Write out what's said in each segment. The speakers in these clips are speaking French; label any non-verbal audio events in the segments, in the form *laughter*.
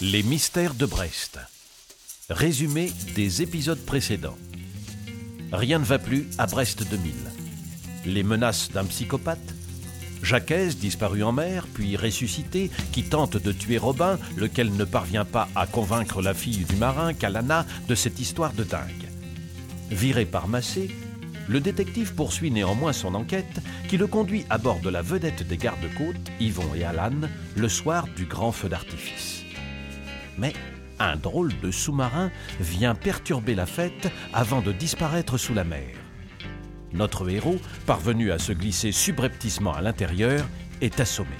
Les mystères de Brest. Résumé des épisodes précédents. Rien ne va plus à Brest 2000. Les menaces d'un psychopathe. Jacques, disparu en mer, puis ressuscité, qui tente de tuer Robin, lequel ne parvient pas à convaincre la fille du marin, Kalana, de cette histoire de dingue. Viré par Massé, le détective poursuit néanmoins son enquête qui le conduit à bord de la vedette des gardes-côtes, Yvon et Alan, le soir du grand feu d'artifice. Mais un drôle de sous-marin vient perturber la fête avant de disparaître sous la mer. Notre héros, parvenu à se glisser subrepticement à l'intérieur, est assommé.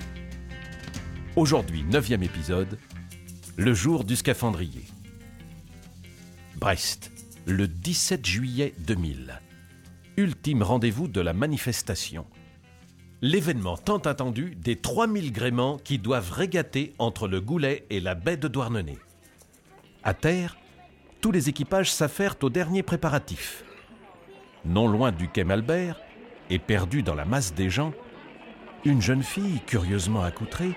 Aujourd'hui, neuvième épisode, le jour du scaphandrier. Brest, le 17 juillet 2000 ultime rendez-vous de la manifestation. L'événement tant attendu des 3000 gréments qui doivent régater entre le Goulet et la baie de Douarnenez. À terre, tous les équipages s'affairent aux derniers préparatifs. Non loin du quai Malbert, et perdue dans la masse des gens, une jeune fille, curieusement accoutrée,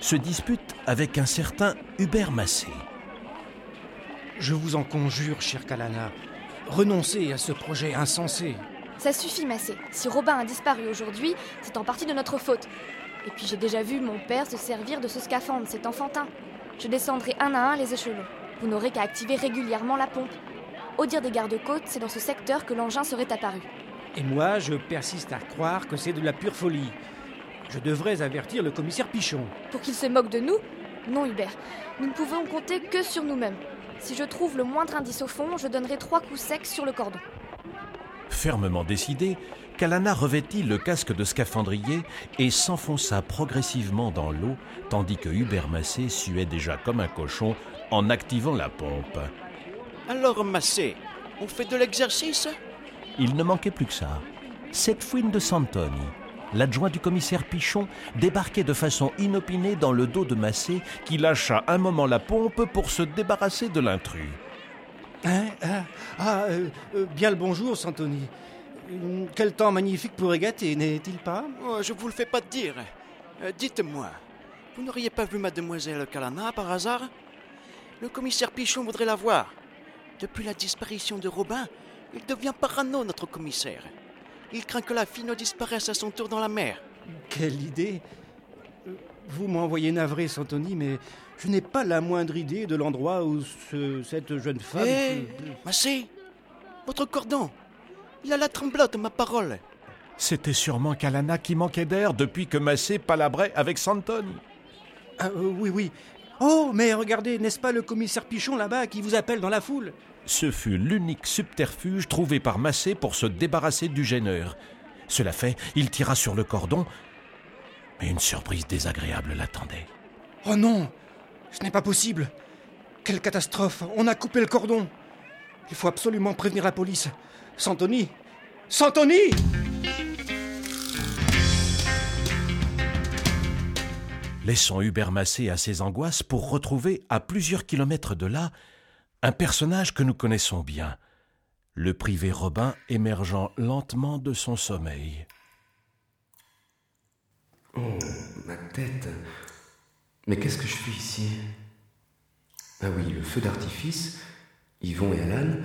se dispute avec un certain Hubert Massé. Je vous en conjure, cher Kalana, renoncez à ce projet insensé. Ça suffit, Massé. Si Robin a disparu aujourd'hui, c'est en partie de notre faute. Et puis j'ai déjà vu mon père se servir de ce scaphandre, c'est enfantin. Je descendrai un à un les échelons. Vous n'aurez qu'à activer régulièrement la pompe. Au dire des gardes-côtes, c'est dans ce secteur que l'engin serait apparu. Et moi, je persiste à croire que c'est de la pure folie. Je devrais avertir le commissaire Pichon. Pour qu'il se moque de nous Non, Hubert. Nous ne pouvons compter que sur nous-mêmes. Si je trouve le moindre indice au fond, je donnerai trois coups secs sur le cordon. Fermement décidé, Kalana revêtit le casque de scaphandrier et s'enfonça progressivement dans l'eau, tandis que Hubert Massé suait déjà comme un cochon en activant la pompe. Alors, Massé, on fait de l'exercice? Il ne manquait plus que ça. Cette fouine de Santoni, l'adjoint du commissaire Pichon, débarquait de façon inopinée dans le dos de Massé, qui lâcha un moment la pompe pour se débarrasser de l'intrus. Hein, hein Ah, euh, euh, bien le bonjour, Santoni. Hum, Quel temps magnifique pour régater, n'est-il pas? Oh, Je vous le fais pas dire. Euh, Dites-moi, vous n'auriez pas vu mademoiselle Kalana par hasard? Le commissaire Pichon voudrait la voir. Depuis la disparition de Robin, il devient parano, notre commissaire. Il craint que la fille ne disparaisse à son tour dans la mer. Quelle idée Vous m'envoyez navré, Santoni, mais je n'ai pas la moindre idée de l'endroit où ce- cette jeune femme... Hé Massé Votre cordon Il a la tremblote, ma parole. C'était sûrement Kalana qui manquait d'air depuis que Massé palabrait avec Santoni. Ah, euh, oui, oui. Oh, mais regardez, n'est-ce pas le commissaire Pichon là-bas qui vous appelle dans la foule? Ce fut l'unique subterfuge trouvé par Massé pour se débarrasser du gêneur. Cela fait, il tira sur le cordon, mais une surprise désagréable l'attendait. Oh non Ce n'est pas possible Quelle catastrophe On a coupé le cordon Il faut absolument prévenir la police. Santoni Santoni Laissons Hubert Massé à ses angoisses pour retrouver, à plusieurs kilomètres de là, un personnage que nous connaissons bien, le privé Robin émergeant lentement de son sommeil. Oh, ma tête. Mais qu'est-ce que je fais ici? Ah oui, le feu d'artifice, Yvon et Alan,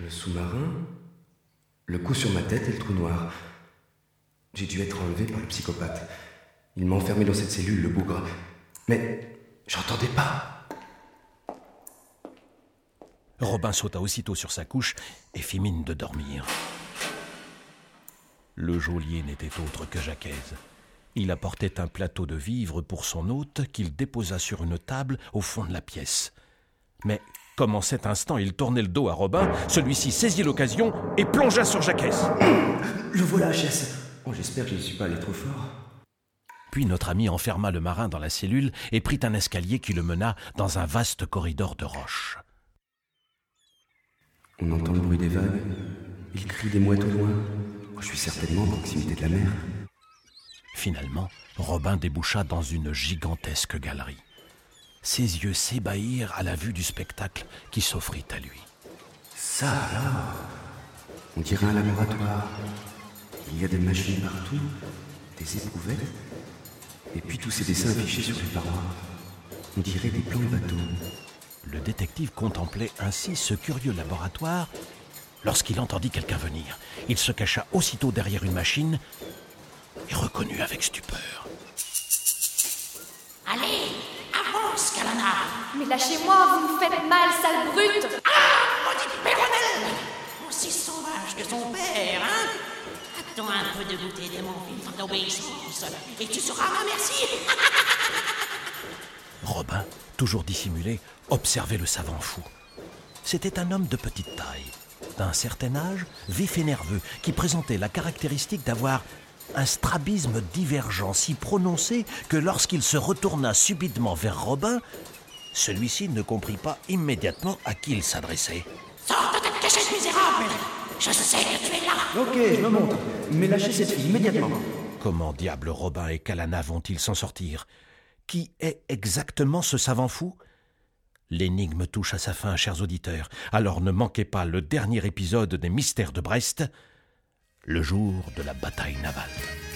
le sous-marin, le coup sur ma tête et le trou noir. J'ai dû être enlevé par le psychopathe. Il m'a enfermé dans cette cellule, le bougre. Mais j'entendais pas. Robin sauta aussitôt sur sa couche et fit mine de dormir. Le geôlier n'était autre que Jacques. Il apportait un plateau de vivres pour son hôte qu'il déposa sur une table au fond de la pièce. Mais comme en cet instant il tournait le dos à Robin, celui-ci saisit l'occasion et plongea sur Jacques. *clears throat* Le voilà, HS. Oh, j'espère que je ne suis pas allé trop fort. Puis notre ami enferma le marin dans la cellule et prit un escalier qui le mena dans un vaste corridor de roches. On entend le bruit des vagues. Il crie des mouettes au loin. Oh, je suis certainement en proximité de la mer. Finalement, Robin déboucha dans une gigantesque galerie. Ses yeux s'ébahirent à la vue du spectacle qui s'offrit à lui. Ça alors On dirait un laboratoire. Il y a des machines partout, des éprouvettes, et puis tous ces dessins affichés sur les parois. On dirait des plans de bateau. Le détective contemplait ainsi ce curieux laboratoire lorsqu'il entendit quelqu'un venir. Il se cacha aussitôt derrière une machine et reconnut avec stupeur. Allez, avance, Kalana. Mais lâchez-moi, vous me faites mal, sale brute. Ah, maudite péronnelle Aussi sauvage que son père, hein. Attends un peu de goûter de mon vivre d'obéissance, et tu seras merci *laughs* Robin, toujours dissimulé, observait le savant fou. C'était un homme de petite taille, d'un certain âge, vif et nerveux, qui présentait la caractéristique d'avoir un strabisme divergent si prononcé que lorsqu'il se retourna subitement vers Robin, celui-ci ne comprit pas immédiatement à qui il s'adressait. Sors de ta cachette misérable Je sais que tu es là Ok, je me montre. Mais lâchez cette fille immédiatement. Comment diable Robin et Kalana vont-ils s'en sortir? Qui est exactement ce savant fou? L'énigme touche à sa fin, chers auditeurs. Alors ne manquez pas le dernier épisode des Mystères de Brest, le jour de la bataille navale.